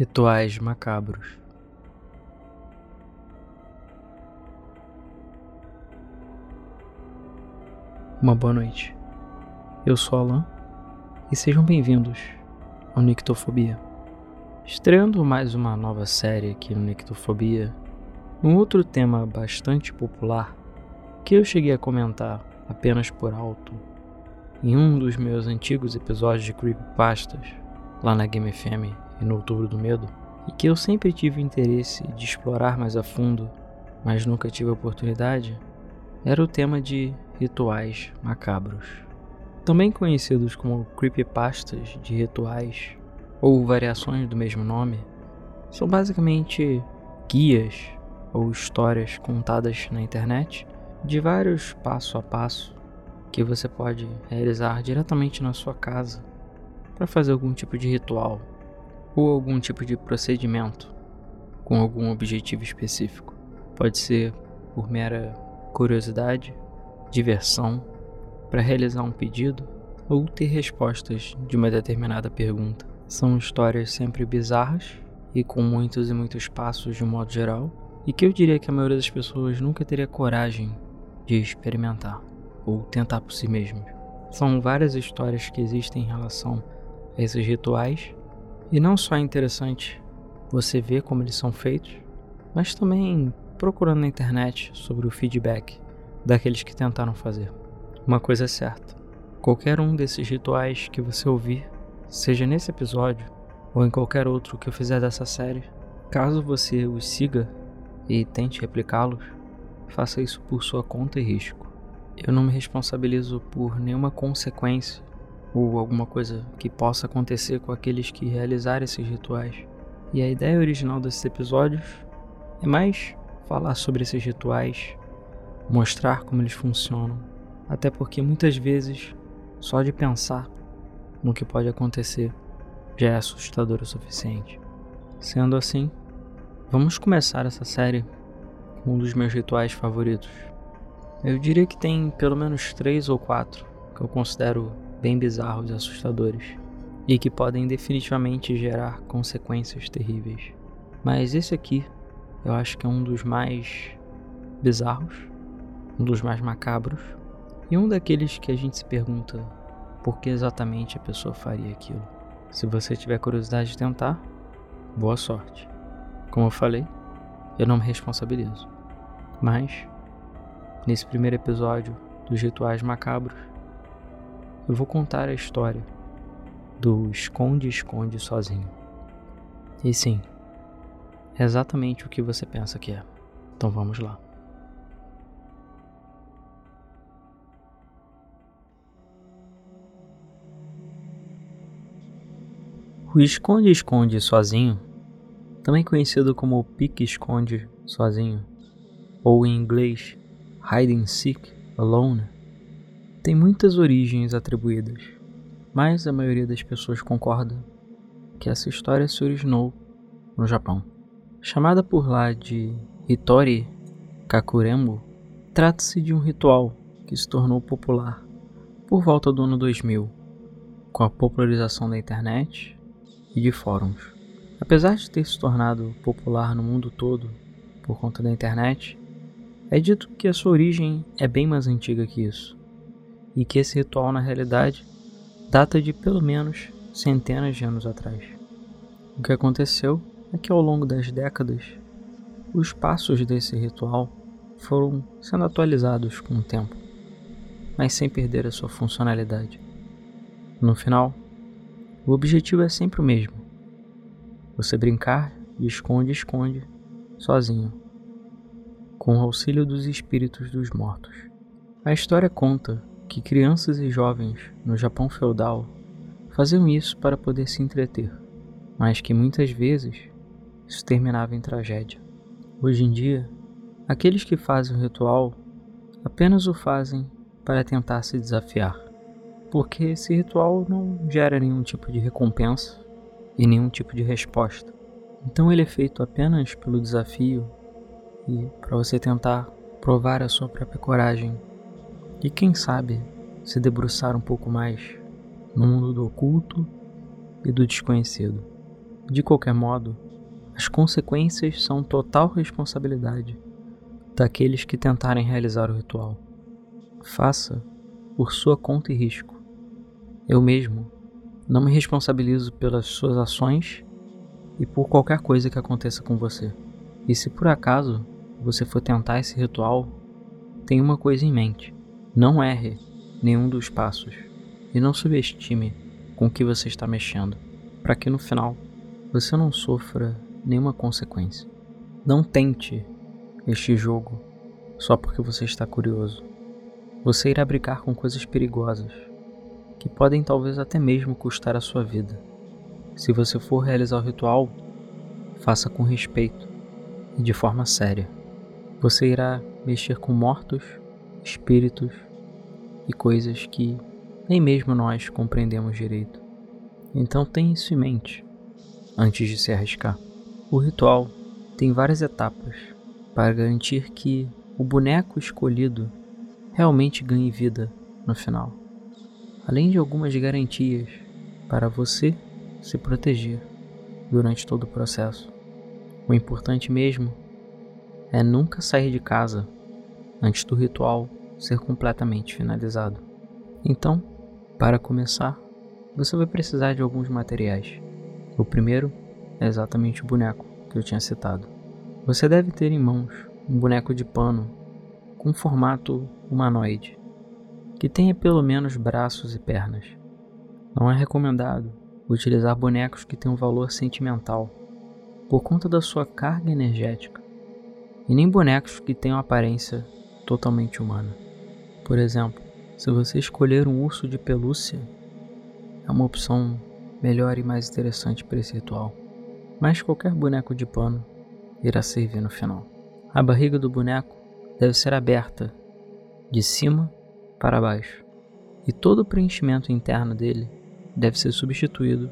Rituais macabros. Uma boa noite. Eu sou Alan e sejam bem-vindos ao Nictofobia. Estreando mais uma nova série aqui no Nictofobia, um outro tema bastante popular que eu cheguei a comentar apenas por alto em um dos meus antigos episódios de Creepypastas lá na Game FM e no Outubro do Medo, e que eu sempre tive interesse de explorar mais a fundo, mas nunca tive a oportunidade, era o tema de rituais macabros. Também conhecidos como creepypastas de rituais ou variações do mesmo nome, são basicamente guias ou histórias contadas na internet de vários passo a passo que você pode realizar diretamente na sua casa para fazer algum tipo de ritual ou algum tipo de procedimento com algum objetivo específico. Pode ser por mera curiosidade, diversão, para realizar um pedido ou ter respostas de uma determinada pergunta. São histórias sempre bizarras e com muitos e muitos passos de um modo geral, e que eu diria que a maioria das pessoas nunca teria coragem de experimentar ou tentar por si mesmos. São várias histórias que existem em relação a esses rituais e não só é interessante você ver como eles são feitos, mas também procurando na internet sobre o feedback daqueles que tentaram fazer. Uma coisa é certa: qualquer um desses rituais que você ouvir, seja nesse episódio ou em qualquer outro que eu fizer dessa série, caso você os siga e tente replicá-los, faça isso por sua conta e risco. Eu não me responsabilizo por nenhuma consequência ou alguma coisa que possa acontecer com aqueles que realizarem esses rituais. E a ideia original desses episódios é mais falar sobre esses rituais, mostrar como eles funcionam, até porque muitas vezes só de pensar no que pode acontecer já é assustador o suficiente. Sendo assim, vamos começar essa série com um dos meus rituais favoritos. Eu diria que tem pelo menos três ou quatro que eu considero bem bizarros e assustadores, e que podem definitivamente gerar consequências terríveis. Mas esse aqui eu acho que é um dos mais bizarros, um dos mais macabros, e um daqueles que a gente se pergunta por que exatamente a pessoa faria aquilo. Se você tiver curiosidade de tentar, boa sorte. Como eu falei, eu não me responsabilizo. Mas, nesse primeiro episódio dos rituais macabros, eu vou contar a história do esconde-esconde sozinho. E sim, é exatamente o que você pensa que é. Então vamos lá. O esconde-esconde sozinho, também conhecido como pique-esconde sozinho, ou em inglês hide and seek alone, tem muitas origens atribuídas, mas a maioria das pessoas concorda que essa história se originou no Japão. Chamada por lá de Hitori Kakurembo, trata-se de um ritual que se tornou popular por volta do ano 2000, com a popularização da internet e de fóruns. Apesar de ter se tornado popular no mundo todo por conta da internet, é dito que a sua origem é bem mais antiga que isso e que esse ritual na realidade data de pelo menos centenas de anos atrás. O que aconteceu é que ao longo das décadas, os passos desse ritual foram sendo atualizados com o tempo, mas sem perder a sua funcionalidade. No final, o objetivo é sempre o mesmo: você brincar de esconde-esconde sozinho, com o auxílio dos espíritos dos mortos. A história conta que crianças e jovens no Japão feudal faziam isso para poder se entreter, mas que muitas vezes isso terminava em tragédia. Hoje em dia, aqueles que fazem o ritual apenas o fazem para tentar se desafiar, porque esse ritual não gera nenhum tipo de recompensa e nenhum tipo de resposta. Então ele é feito apenas pelo desafio e para você tentar provar a sua própria coragem e quem sabe se debruçar um pouco mais no mundo do oculto e do desconhecido. De qualquer modo, as consequências são total responsabilidade daqueles que tentarem realizar o ritual. Faça por sua conta e risco. Eu mesmo não me responsabilizo pelas suas ações e por qualquer coisa que aconteça com você. E se por acaso você for tentar esse ritual, tenha uma coisa em mente: não erre nenhum dos passos e não subestime com o que você está mexendo, para que no final você não sofra nenhuma consequência. Não tente este jogo só porque você está curioso. Você irá brincar com coisas perigosas que podem talvez até mesmo custar a sua vida. Se você for realizar o ritual, faça com respeito e de forma séria. Você irá mexer com mortos, espíritos e coisas que nem mesmo nós compreendemos direito. Então tenha isso em mente antes de se arriscar. O ritual tem várias etapas para garantir que o boneco escolhido realmente ganhe vida no final, além de algumas garantias para você se proteger durante todo o processo. O importante mesmo é nunca sair de casa antes do ritual ser completamente finalizado. Então, para começar, você vai precisar de alguns materiais. O primeiro é exatamente o boneco que eu tinha citado. Você deve ter em mãos um boneco de pano com formato humanoide, que tenha pelo menos braços e pernas. Não é recomendado utilizar bonecos que tenham valor sentimental, por conta da sua carga energética, e nem bonecos que tenham aparência totalmente humana. Por exemplo, se você escolher um urso de pelúcia, é uma opção melhor e mais interessante para esse ritual. Mas qualquer boneco de pano irá servir no final. A barriga do boneco deve ser aberta de cima para baixo, e todo o preenchimento interno dele deve ser substituído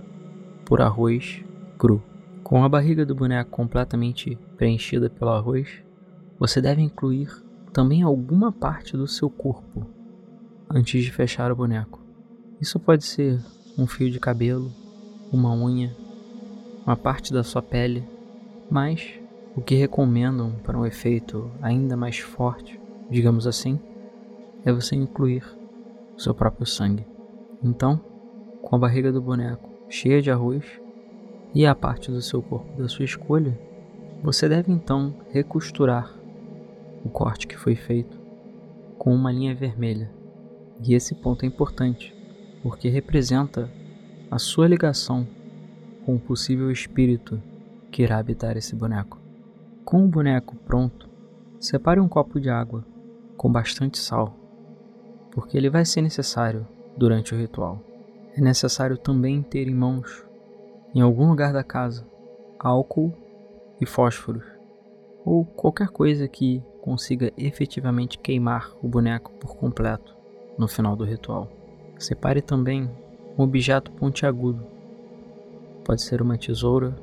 por arroz cru. Com a barriga do boneco completamente preenchida pelo arroz, você deve incluir também alguma parte do seu corpo antes de fechar o boneco. Isso pode ser um fio de cabelo, uma unha, uma parte da sua pele, mas o que recomendam para um efeito ainda mais forte, digamos assim, é você incluir o seu próprio sangue. Então, com a barriga do boneco cheia de arroz e a parte do seu corpo da sua escolha, você deve então recosturar o corte que foi feito com uma linha vermelha. E esse ponto é importante, porque representa a sua ligação com o possível espírito que irá habitar esse boneco. Com o boneco pronto, separe um copo de água com bastante sal, porque ele vai ser necessário durante o ritual. É necessário também ter em mãos, em algum lugar da casa, álcool e fósforos, ou qualquer coisa que consiga efetivamente queimar o boneco por completo no final do ritual. Separe também um objeto pontiagudo. Pode ser uma tesoura,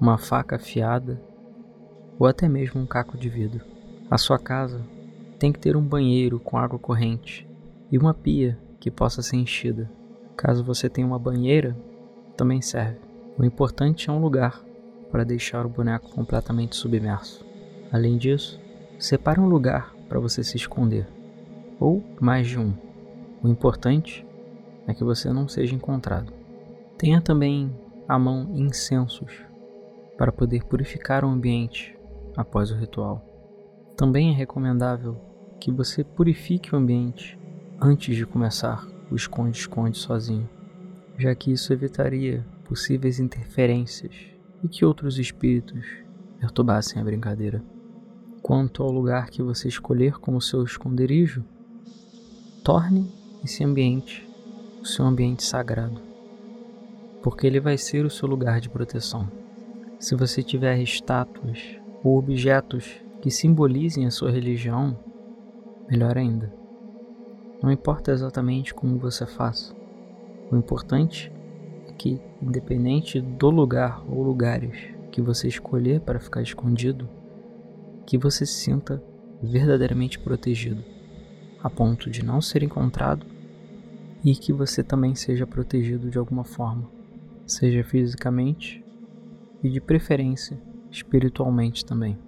uma faca afiada ou até mesmo um caco de vidro. A sua casa tem que ter um banheiro com água corrente e uma pia que possa ser enchida. Caso você tenha uma banheira, também serve. O importante é um lugar para deixar o boneco completamente submerso. Além disso, separe um lugar para você se esconder, ou mais de um. O importante é que você não seja encontrado. Tenha também à mão incensos para poder purificar o ambiente após o ritual. Também é recomendável que você purifique o ambiente antes de começar o esconde-esconde sozinho, já que isso evitaria possíveis interferências e que outros espíritos perturbassem a brincadeira. Quanto ao lugar que você escolher como seu esconderijo, torne esse ambiente o seu ambiente sagrado, porque ele vai ser o seu lugar de proteção. Se você tiver estátuas ou objetos que simbolizem a sua religião, melhor ainda. Não importa exatamente como você faça. O importante é que, independente do lugar ou lugares que você escolher para ficar escondido, que você se sinta verdadeiramente protegido, a ponto de não ser encontrado e que você também seja protegido de alguma forma, seja fisicamente e, de preferência, espiritualmente também.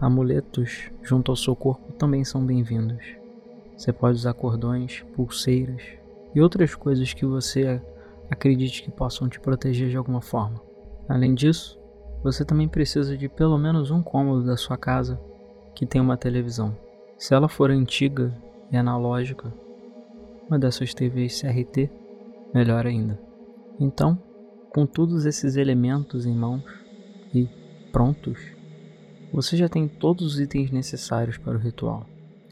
Amuletos junto ao seu corpo também são bem-vindos. Você pode usar cordões, pulseiras e outras coisas que você acredite que possam te proteger de alguma forma. Além disso, você também precisa de pelo menos um cômodo da sua casa que tenha uma televisão. Se ela for antiga e analógica, uma dessas TVs CRT, melhor ainda. Então, com todos esses elementos em mãos e prontos, você já tem todos os itens necessários para o ritual.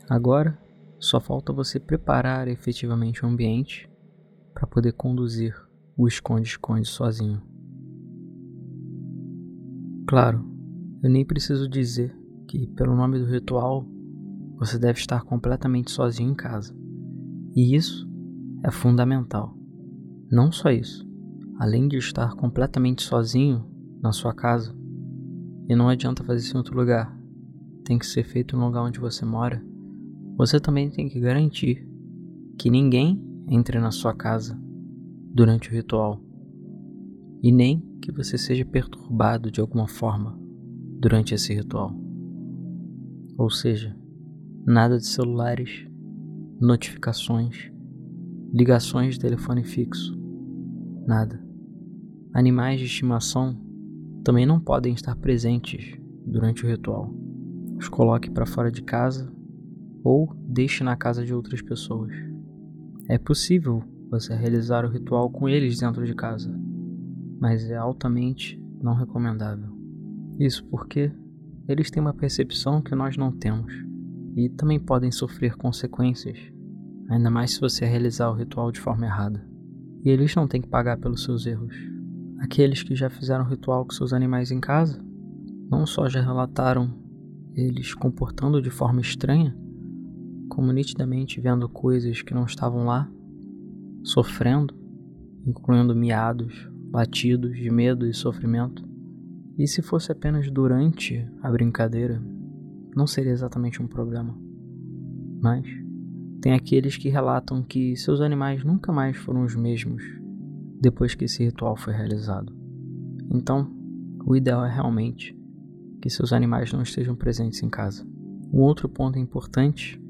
Agora, só falta você preparar efetivamente o ambiente para poder conduzir o esconde-esconde sozinho. Claro, eu nem preciso dizer que, pelo nome do ritual, você deve estar completamente sozinho em casa. E isso é fundamental. Não só isso, além de estar completamente sozinho na sua casa, e não adianta fazer isso em outro lugar, tem que ser feito no lugar onde você mora, você também tem que garantir que ninguém entre na sua casa durante o ritual e nem que você seja perturbado de alguma forma durante esse ritual. Ou seja, nada de celulares, notificações, ligações de telefone fixo, nada. Animais de estimação também não podem estar presentes durante o ritual. Os coloque para fora de casa ou deixe na casa de outras pessoas. É possível você realizar o ritual com eles dentro de casa, mas é altamente não recomendável. Isso porque eles têm uma percepção que nós não temos e também podem sofrer consequências, ainda mais se você realizar o ritual de forma errada. E eles não têm que pagar pelos seus erros. Aqueles que já fizeram ritual com seus animais em casa não só já relataram eles comportando de forma estranha, como nitidamente vendo coisas que não estavam lá, sofrendo, incluindo miados, latidos de medo e sofrimento. E se fosse apenas durante a brincadeira, não seria exatamente um problema. Mas tem aqueles que relatam que seus animais nunca mais foram os mesmos depois que esse ritual foi realizado. Então, o ideal é realmente que seus animais não estejam presentes em casa. Um outro ponto importante,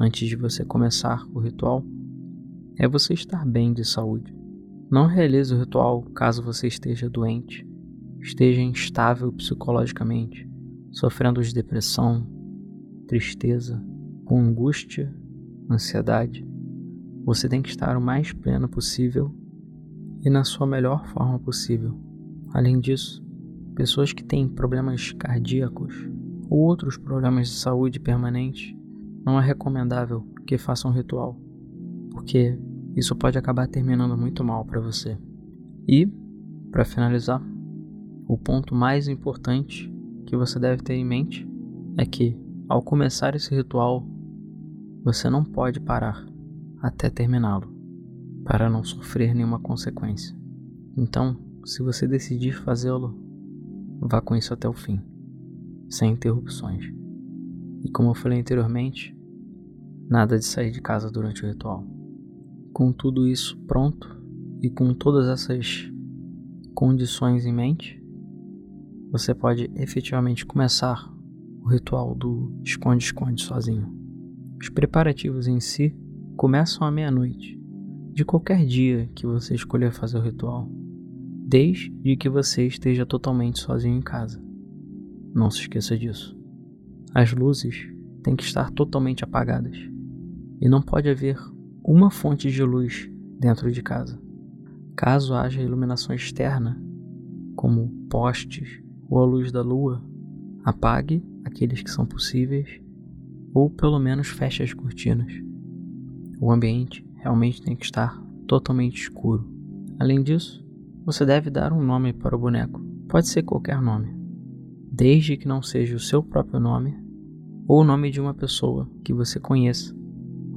antes de você começar o ritual, é você estar bem de saúde. Não realize o ritual caso você esteja doente, esteja instável psicologicamente, sofrendo de depressão, tristeza, com angústia, ansiedade. Você tem que estar o mais pleno possível e na sua melhor forma possível. Além disso, pessoas que têm problemas cardíacos ou outros problemas de saúde permanente, não é recomendável que façam ritual, porque isso pode acabar terminando muito mal para você. E, para finalizar, o ponto mais importante que você deve ter em mente é que, ao começar esse ritual, você não pode parar até terminá-lo, para não sofrer nenhuma consequência. Então, se você decidir fazê-lo, vá com isso até o fim, sem interrupções. E como eu falei anteriormente, nada de sair de casa durante o ritual. Com tudo isso pronto e com todas essas condições em mente, você pode efetivamente começar o ritual do esconde-esconde sozinho. Os preparativos em si começam à meia-noite de qualquer dia que você escolher fazer o ritual, desde que você esteja totalmente sozinho em casa. Não se esqueça disso. As luzes têm que estar totalmente apagadas e não pode haver uma fonte de luz dentro de casa. Caso haja iluminação externa, como postes ou a luz da lua, apague aqueles que são possíveis ou pelo menos feche as cortinas. O ambiente realmente tem que estar totalmente escuro. Além disso, você deve dar um nome para o boneco. Pode ser qualquer nome, desde que não seja o seu próprio nome ou o nome de uma pessoa que você conheça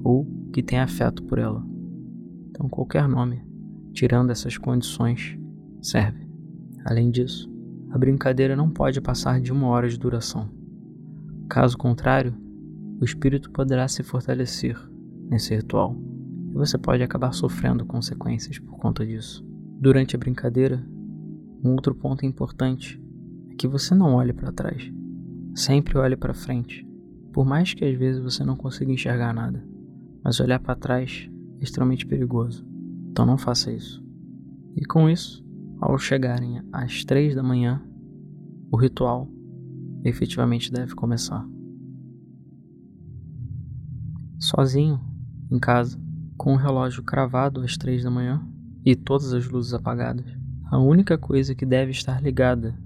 ou que tenha afeto por ela. Então, qualquer nome, tirando essas condições, serve. Além disso, a brincadeira não pode passar de uma hora de duração. Caso contrário, o espírito poderá se fortalecer nesse ritual e você pode acabar sofrendo consequências por conta disso. Durante a brincadeira, Um outro ponto importante é que você não olhe para trás. Sempre olhe para frente. Por mais que às vezes você não consiga enxergar nada, mas olhar para trás é extremamente perigoso. Então não faça isso. E com isso, ao chegarem às três da manhã, o ritual efetivamente deve começar. Sozinho, em casa, com o relógio cravado às três da manhã e todas as luzes apagadas, a única coisa que deve estar ligada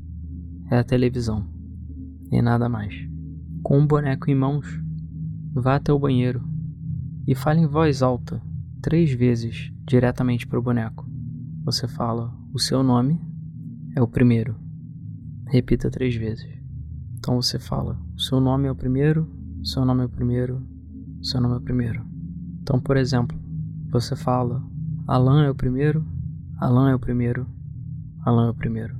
é a televisão e nada mais. Com um boneco em mãos, vá até o banheiro e fale em voz alta três vezes diretamente para o boneco. Você fala o seu nome é o primeiro. Repita três vezes. Então você fala o seu nome é o primeiro, o seu nome é o primeiro, o seu nome é o primeiro. Então, por exemplo, você fala Alan é o primeiro, Alan é o primeiro, Alan é o primeiro.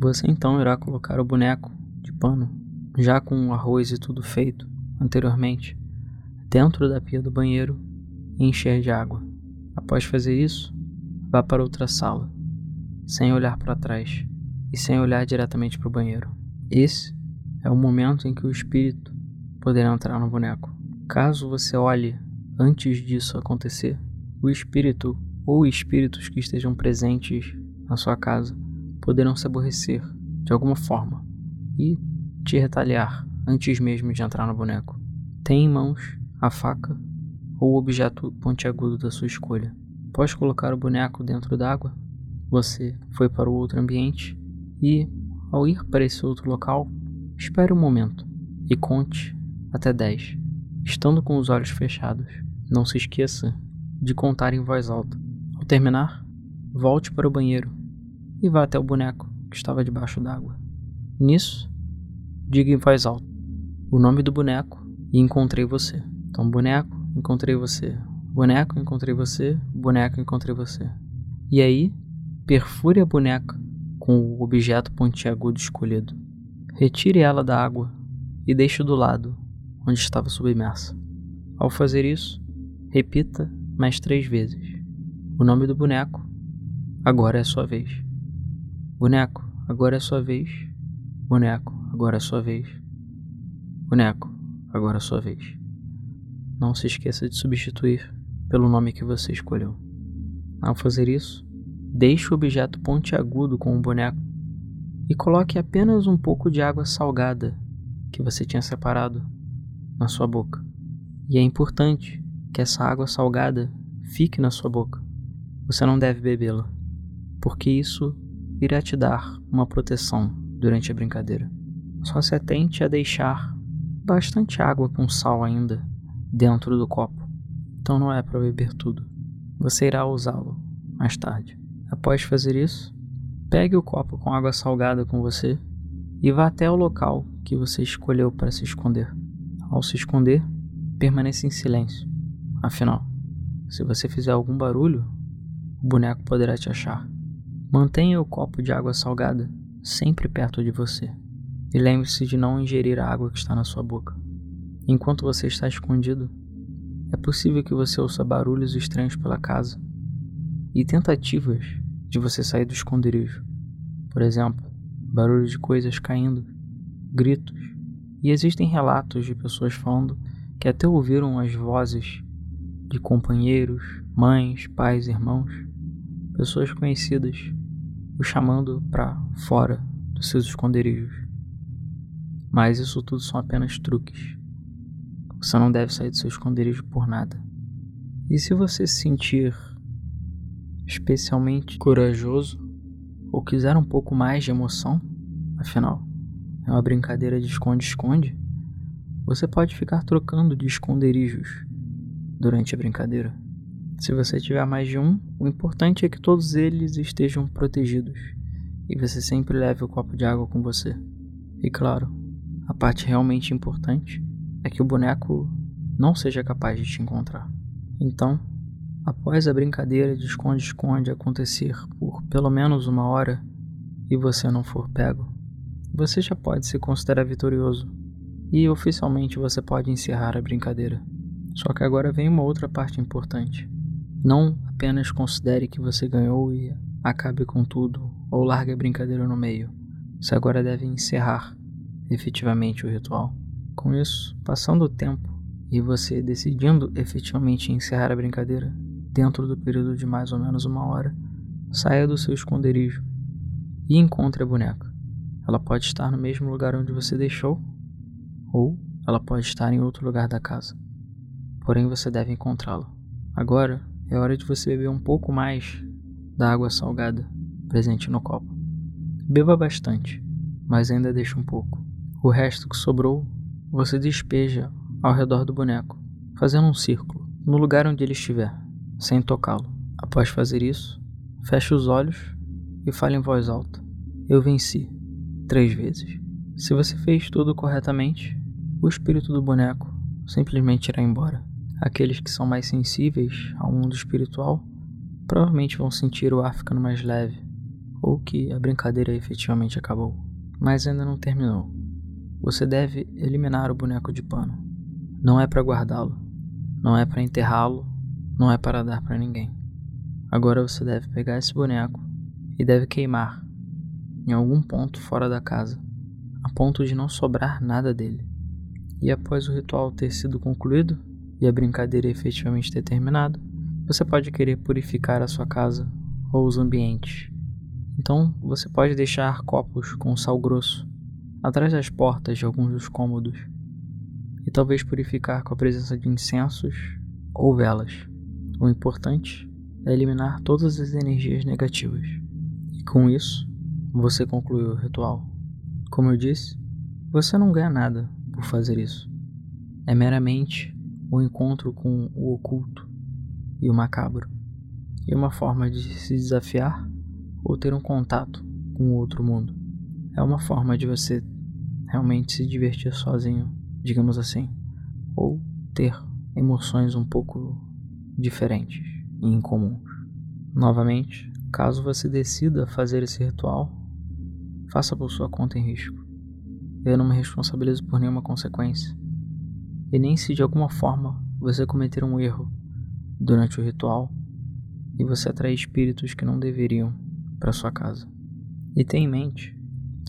Você então irá colocar o boneco de pano, já com o arroz e tudo feito anteriormente, dentro da pia do banheiro e encher de água. Após fazer isso, vá para outra sala, sem olhar para trás e sem olhar diretamente para o banheiro. Esse é o momento em que o espírito poderá entrar no boneco. Caso você olhe antes disso acontecer, o espírito ou espíritos que estejam presentes na sua casa poderão se aborrecer de alguma forma e te retaliar antes mesmo de entrar no boneco. Tem em mãos a faca ou o objeto pontiagudo da sua escolha. Após colocar o boneco dentro d'água, você foi para o outro ambiente e, ao ir para esse outro local, espere um momento e conte até 10, estando com os olhos fechados. Não se esqueça de contar em voz alta. Ao terminar, volte para o banheiro e vá até o boneco que estava debaixo d'água. Nisso, diga em voz alta o nome do boneco e encontrei você. Então, boneco, encontrei você. Boneco, encontrei você. Boneco, encontrei você. E aí, perfure a boneca com o objeto pontiagudo escolhido. Retire ela da água e deixe do lado onde estava submersa. Ao fazer isso, repita mais três vezes o nome do boneco. Agora é sua vez. Boneco, agora é sua vez. Boneco, agora é sua vez. Boneco, agora é sua vez. Não se esqueça de substituir pelo nome que você escolheu. Ao fazer isso, deixe o objeto pontiagudo com o boneco e coloque apenas um pouco de água salgada que você tinha separado na sua boca. E é importante que essa água salgada fique na sua boca. Você não deve bebê-la, porque isso irá te dar uma proteção durante a brincadeira. Só se atente a deixar bastante água com sal ainda dentro do copo. Então não é para beber tudo. Você irá usá-lo mais tarde. Após fazer isso, pegue o copo com água salgada com você e vá até o local que você escolheu para se esconder. Ao se esconder, permaneça em silêncio. Afinal, se você fizer algum barulho, o boneco poderá te achar. Mantenha o copo de água salgada sempre perto de você. E lembre-se de não ingerir a água que está na sua boca. Enquanto você está escondido, é possível que você ouça barulhos estranhos pela casa e tentativas de você sair do esconderijo. Por exemplo, barulho de coisas caindo, gritos. E existem relatos de pessoas falando que até ouviram as vozes de companheiros, mães, pais, irmãos pessoas conhecidas o chamando para fora dos seus esconderijos. Mas isso tudo são apenas truques. Você não deve sair do seu esconderijo por nada. E se você se sentir especialmente corajoso ou quiser um pouco mais de emoção, afinal, é uma brincadeira de esconde-esconde, você pode ficar trocando de esconderijos durante a brincadeira. Se você tiver mais de um, o importante é que todos eles estejam protegidos e você sempre leve o copo de água com você. E claro, a parte realmente importante é que o boneco não seja capaz de te encontrar. Então, após a brincadeira de esconde-esconde acontecer por pelo menos uma hora e você não for pego, você já pode se considerar vitorioso e oficialmente você pode encerrar a brincadeira. Só que agora vem uma outra parte importante. Não apenas considere que você ganhou e acabe com tudo ou largue a brincadeira no meio. Você agora deve encerrar efetivamente o ritual. Com isso, passando o tempo e você decidindo efetivamente encerrar a brincadeira dentro do período de mais ou menos uma hora, saia do seu esconderijo e encontre a boneca. Ela pode estar no mesmo lugar onde você deixou, ou ela pode estar em outro lugar da casa. Porém, você deve encontrá-la. Agora é hora de você beber um pouco mais da água salgada presente no copo. Beba bastante, mas ainda deixe um pouco. O resto que sobrou, você despeja ao redor do boneco, fazendo um círculo no lugar onde ele estiver, sem tocá-lo. Após fazer isso, feche os olhos e fale em voz alta: Eu venci três vezes. Se você fez tudo corretamente, o espírito do boneco simplesmente irá embora. Aqueles que são mais sensíveis ao mundo espiritual provavelmente vão sentir o ar ficando mais leve, ou que a brincadeira efetivamente acabou. Mas ainda não terminou. Você deve eliminar o boneco de pano. Não é para guardá-lo, não é para enterrá-lo, não é para dar para ninguém. Agora você deve pegar esse boneco e deve queimar em algum ponto fora da casa, a ponto de não sobrar nada dele. E após o ritual ter sido concluído e a brincadeira efetivamente ter terminado, você pode querer purificar a sua casa ou os ambientes. Então, você pode deixar copos com sal grosso atrás das portas de alguns dos cômodos e talvez purificar com a presença de incensos ou velas. O importante é eliminar todas as energias negativas. E com isso, você concluiu o ritual. Como eu disse, você não ganha nada por fazer isso. É meramente o um encontro com o oculto e o macabro, e uma forma de se desafiar ou ter um contato com o outro mundo. É uma forma de você realmente se divertir sozinho, digamos assim, ou ter emoções um pouco diferentes e incomuns. Novamente, caso você decida fazer esse ritual, faça por sua conta em risco. Eu não me responsabilizo por nenhuma consequência. E nem se de alguma forma você cometer um erro durante o ritual e você atrair espíritos que não deveriam para sua casa. E tenha em mente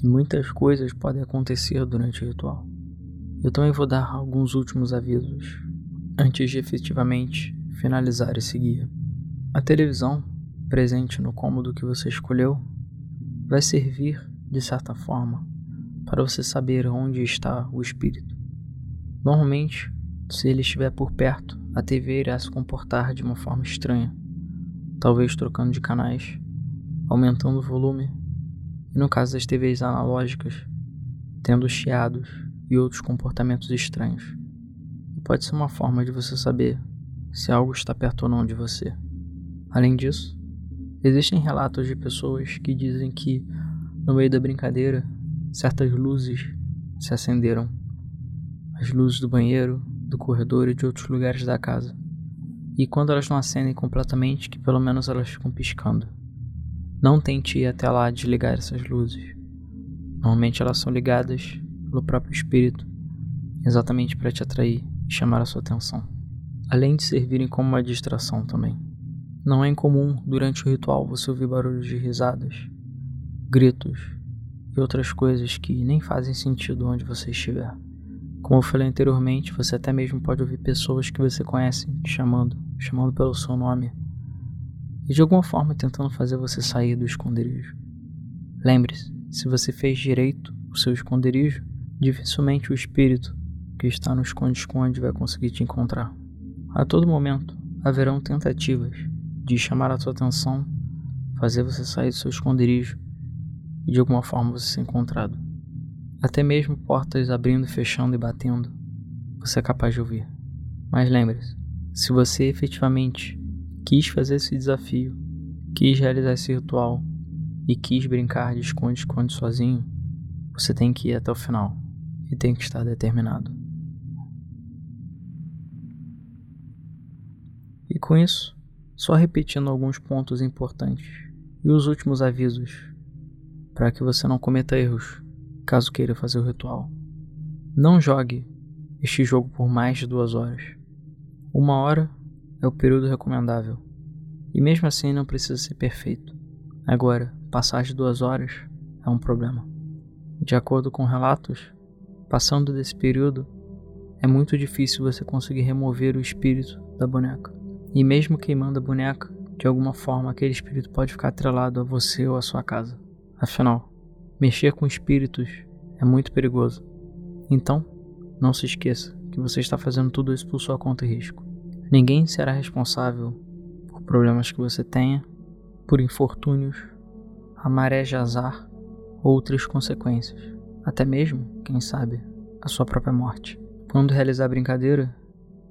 muitas coisas podem acontecer durante o ritual. Eu também vou dar alguns últimos avisos antes de efetivamente finalizar esse guia. A televisão presente no cômodo que você escolheu vai servir de certa forma, para você saber onde está o espírito. Normalmente, se ele estiver por perto, a TV irá se comportar de uma forma estranha, talvez trocando de canais, aumentando o volume, e no caso das TVs analógicas, tendo chiados e outros comportamentos estranhos. pode ser uma forma de você saber se algo está perto ou não de você. Além disso, existem relatos de pessoas que dizem que no meio da brincadeira, certas luzes se acenderam. As luzes do banheiro, do corredor e de outros lugares da casa. E quando elas não acendem completamente, que pelo menos elas ficam piscando. Não tente ir até lá desligar essas luzes. Normalmente elas são ligadas pelo próprio espírito, exatamente para te atrair e chamar a sua atenção. Além de servirem como uma distração também. Não é incomum durante o ritual você ouvir barulhos de risadas, gritos e outras coisas que nem fazem sentido onde você estiver. Como eu falei anteriormente, você até mesmo pode ouvir pessoas que você conhece te chamando, chamando pelo seu nome, e de alguma forma tentando fazer você sair do esconderijo. Lembre-se, se você fez direito o seu esconderijo, dificilmente o espírito que está no esconde-esconde vai conseguir te encontrar. A todo momento haverão tentativas de chamar a sua atenção, fazer você sair do seu esconderijo e de alguma forma você ser encontrado. Até mesmo portas abrindo, fechando e batendo, você é capaz de ouvir. Mas lembre-se, se você efetivamente quis fazer esse desafio, quis realizar esse ritual e quis brincar de esconde-esconde sozinho, você tem que ir até o final e tem que estar determinado. E com isso, só repetindo alguns pontos importantes e os últimos avisos para que você não cometa erros caso queira fazer o ritual. Não jogue este jogo por mais de duas horas. Uma hora é o período recomendável, e mesmo assim não precisa ser perfeito. Agora, passar de duas horas é um problema. De acordo com relatos, passando desse período, é muito difícil você conseguir remover o espírito da boneca. E mesmo queimando a boneca, de alguma forma aquele espírito pode ficar atrelado a você ou à sua casa. Afinal, mexer com espíritos é muito perigoso. Então, não se esqueça que você está fazendo tudo isso por sua conta e risco. Ninguém será responsável por problemas que você tenha, por infortúnios, a maré de azar ou outras consequências, até mesmo, quem sabe, a sua própria morte. Quando realizar brincadeira,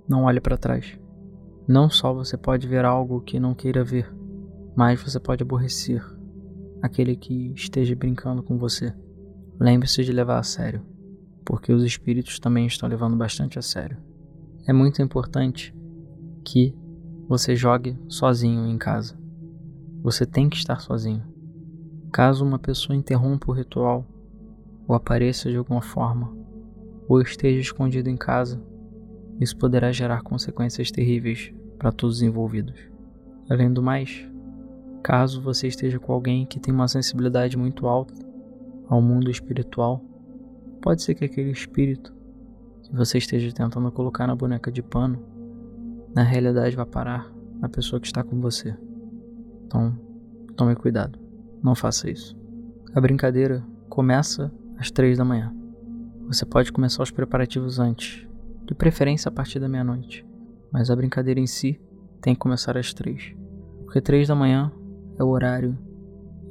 não olhe para trás. Não só você pode ver algo que não queira ver, mas você pode aborrecer aquele que esteja brincando com você. Lembre-se de levar a sério, porque os espíritos também estão levando bastante a sério. É muito importante que você jogue sozinho em casa. Você tem que estar sozinho. Caso uma pessoa interrompa o ritual, ou apareça de alguma forma, ou esteja escondido em casa, isso poderá gerar consequências terríveis para todos os envolvidos. Além do mais, caso você esteja com alguém que tem uma sensibilidade muito alta ao mundo espiritual, pode ser que aquele espírito que você esteja tentando colocar na boneca de pano, na realidade vai parar na pessoa que está com você. Então, tome cuidado, não faça isso. A brincadeira começa às três da manhã. Você pode começar os preparativos antes, de preferência a partir da meia-noite, mas a brincadeira em si tem que começar às três, porque três da manhã é o horário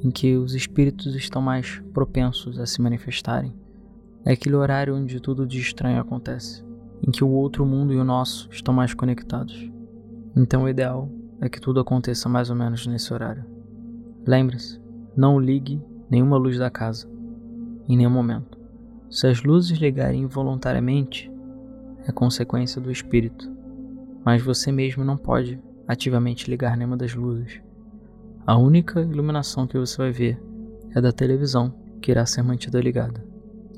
em que os espíritos estão mais propensos a se manifestarem. É aquele horário onde tudo de estranho acontece, em que o outro mundo e o nosso estão mais conectados. Então o ideal é que tudo aconteça mais ou menos nesse horário. Lembre-se, não ligue nenhuma luz da casa, em nenhum momento. Se as luzes ligarem involuntariamente, é consequência do espírito, mas você mesmo não pode ativamente ligar nenhuma das luzes. A única iluminação que você vai ver é da televisão, que irá ser mantida ligada.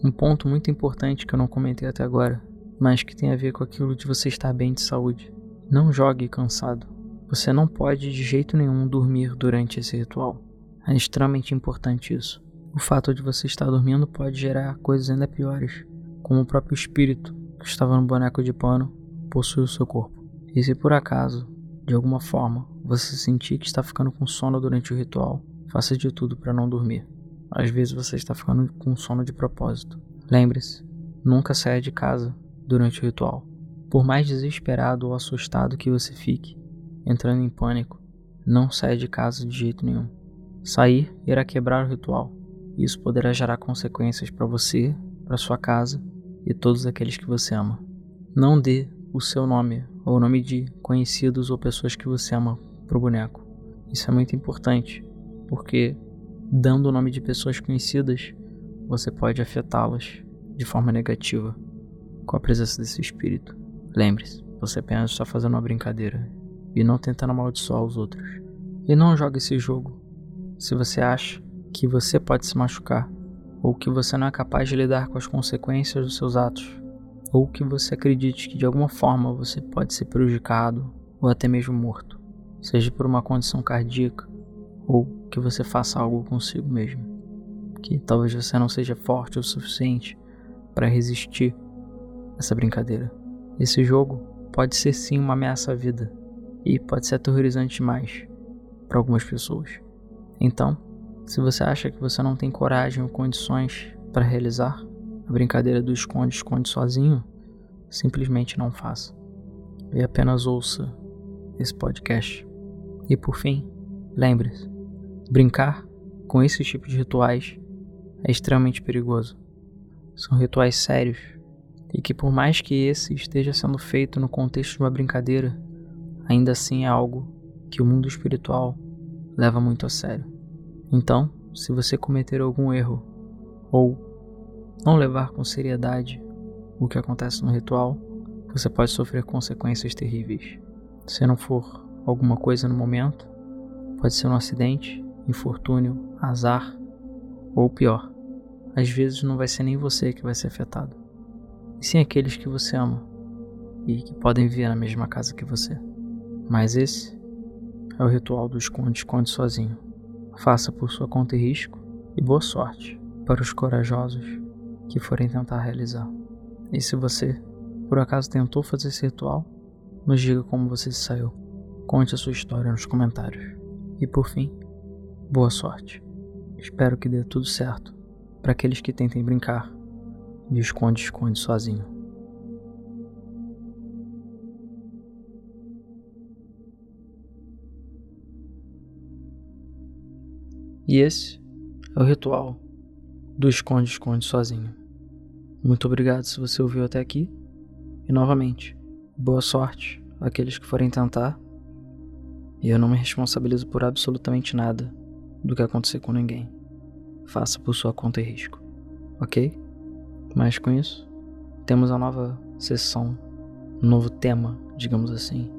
Um ponto muito importante que eu não comentei até agora, mas que tem a ver com aquilo de você estar bem de saúde. Não jogue cansado. Você não pode de jeito nenhum dormir durante esse ritual. É extremamente importante isso. O fato de você estar dormindo pode gerar coisas ainda piores, como o próprio espírito que estava no boneco de pano possui o seu corpo. E se por acaso, de alguma forma, você sentir que está ficando com sono durante o ritual, faça de tudo para não dormir. Às vezes você está ficando com sono de propósito. Lembre-se, nunca saia de casa durante o ritual. Por mais desesperado ou assustado que você fique, entrando em pânico, não saia de casa de jeito nenhum. Sair irá quebrar o ritual. Isso poderá gerar consequências para você, para sua casa e todos aqueles que você ama. Não dê o seu nome ou o nome de conhecidos ou pessoas que você ama para o boneco. Isso é muito importante, porque dando o nome de pessoas conhecidas, você pode afetá-las de forma negativa com a presença desse espírito. Lembre-se, você apenas está fazendo uma brincadeira e não tentando amaldiçoar os outros. E não jogue esse jogo se você acha que você pode se machucar ou que você não é capaz de lidar com as consequências dos seus atos ou que você acredite que de alguma forma você pode ser prejudicado ou até mesmo morto, seja por uma condição cardíaca ou que você faça algo consigo mesmo, que talvez você não seja forte o suficiente para resistir essa brincadeira. Esse jogo pode ser sim uma ameaça à vida e pode ser aterrorizante demais para algumas pessoas. Então, se você acha que você não tem coragem ou condições para realizar, a brincadeira do esconde-esconde sozinho, simplesmente não faça. E apenas ouça esse podcast. E por fim, lembre-se: brincar com esse tipo de rituais é extremamente perigoso. São rituais sérios e que, por mais que esse esteja sendo feito no contexto de uma brincadeira, ainda assim é algo que o mundo espiritual leva muito a sério. Então, se você cometer algum erro ou não levar com seriedade o que acontece no ritual, você pode sofrer consequências terríveis. Se não for alguma coisa no momento, pode ser um acidente, infortúnio, azar ou pior. Às vezes não vai ser nem você que vai ser afetado, e sim aqueles que você ama e que podem viver na mesma casa que você. Mas esse é o ritual do esconde-esconde sozinho. faça por sua conta e risco e boa sorte para os corajosos que forem tentar realizar. E se você, por acaso, tentou fazer esse ritual, nos diga como você se saiu. Conte a sua história nos comentários. E por fim, boa sorte. Espero que dê tudo certo para aqueles que tentem brincar de esconde-esconde sozinho. E esse é o ritual do esconde-esconde sozinho. Muito obrigado se você ouviu até aqui. E novamente, boa sorte àqueles que forem tentar. E eu não me responsabilizo por absolutamente nada do que acontecer com ninguém. Faça por sua conta e risco, ok? Mas com isso, temos a nova sessão, um novo tema, digamos assim,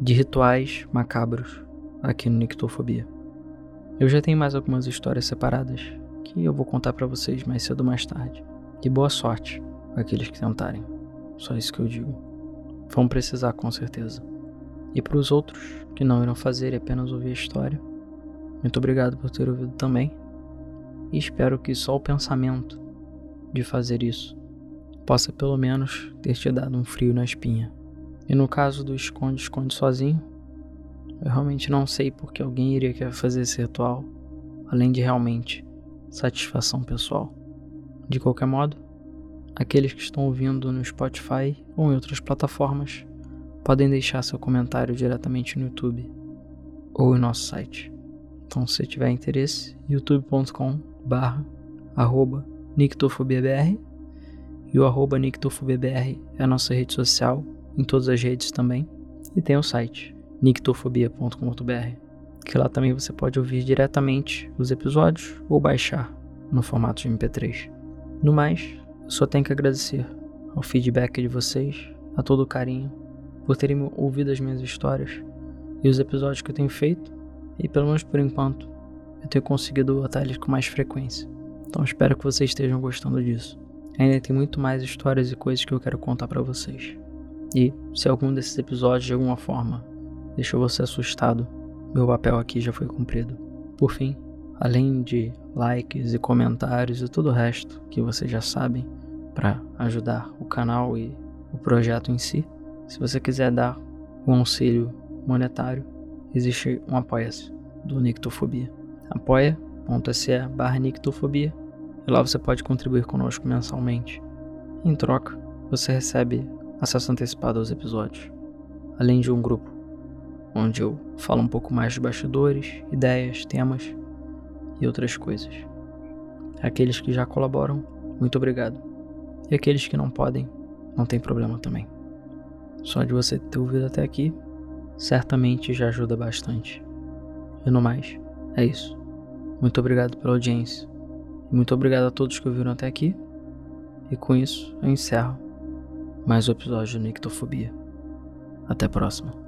de rituais macabros aqui no Nictofobia. Eu já tenho mais algumas histórias separadas que eu vou contar para vocês mais cedo ou mais tarde. E boa sorte àqueles que tentarem. Só isso que eu digo. Vão precisar com certeza. E para os outros que não irão fazer e apenas ouvir a história, muito obrigado por ter ouvido também. E espero que só o pensamento de fazer isso possa pelo menos ter te dado um frio na espinha. E no caso do esconde-esconde sozinho, eu realmente não sei porque alguém iria querer fazer esse ritual, além de realmente satisfação pessoal. De qualquer modo, aqueles que estão ouvindo no Spotify ou em outras plataformas podem deixar seu comentário diretamente no YouTube ou em nosso site. Então, se tiver interesse, youtube.com/barra nictofobiabr e o arroba nictofobiabr é a nossa rede social, em todas as redes também, e tem o site nictofobia.com.br, que lá também você pode ouvir diretamente os episódios ou baixar no formato de MP3. No mais, só tenho que agradecer ao feedback de vocês, a todo o carinho, por terem ouvido as minhas histórias e os episódios que eu tenho feito, e pelo menos por enquanto, eu tenho conseguido botar eles com mais frequência. Então espero que vocês estejam gostando disso. Ainda tem muito mais histórias e coisas que eu quero contar para vocês. E se algum desses episódios de alguma forma deixou você assustado, meu papel aqui já foi cumprido. Por fim, além de likes e comentários e todo o resto que vocês já sabem para ajudar o canal e o projeto em si, se você quiser dar um auxílio monetário, existe um apoia-se do Nictofobia. apoia.se barra Nictofobia e lá você pode contribuir conosco mensalmente. Em troca, você recebe acesso antecipado aos episódios, além de um grupo onde eu falo um pouco mais de bastidores, ideias, temas e outras coisas. Aqueles que já colaboram, muito obrigado. E aqueles que não podem, não tem problema também. Só de você ter ouvido até aqui, certamente já ajuda bastante. E no mais, é isso. Muito obrigado pela audiência. Muito obrigado a todos que ouviram até aqui. E com isso eu encerro mais um episódio de Nictofobia. Até a próxima.